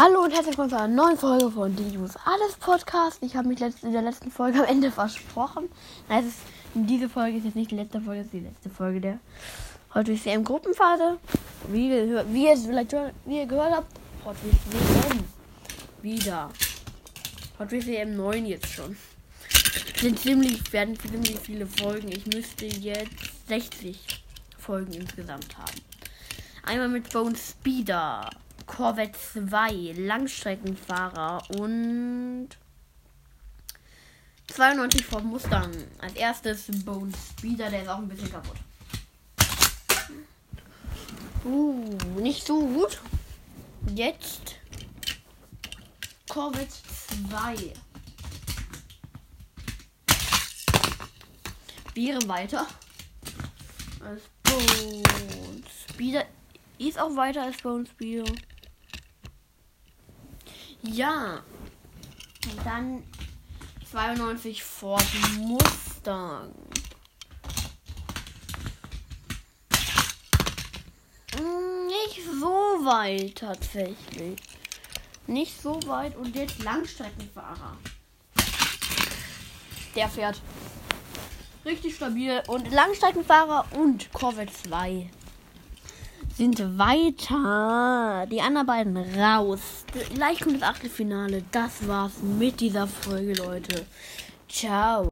Hallo und herzlich willkommen zu einer neuen Folge von Die News Alles Podcast. Ich habe mich in der letzten Folge am Ende versprochen. Nein, es ist, diese Folge ist jetzt nicht die letzte Folge, es ist die letzte Folge der Heute ist WM Gruppenphase. Wie, wie, ihr, vielleicht, wie ihr gehört habt, heute ist WM wieder. Heute ist WM 9 jetzt schon. Sind ziemlich, werden ziemlich viele Folgen. Ich müsste jetzt 60 Folgen insgesamt haben. Einmal mit Bone Speeder. Corvette 2, Langstreckenfahrer und 92 Ford Mustang. Als erstes Bone Speeder, der ist auch ein bisschen kaputt. Uh, nicht so gut. Jetzt Corvette 2. Wäre weiter. Als Bone Speeder ist auch weiter als Bone Speeder. Ja. Und dann 92 Ford Mustang. Hm, nicht so weit tatsächlich. Nicht so weit und jetzt Langstreckenfahrer. Der fährt richtig stabil und Langstreckenfahrer und Corvette 2 sind weiter. Die anderen beiden raus. Gleich kommt das Achtelfinale. Das war's mit dieser Folge, Leute. Ciao.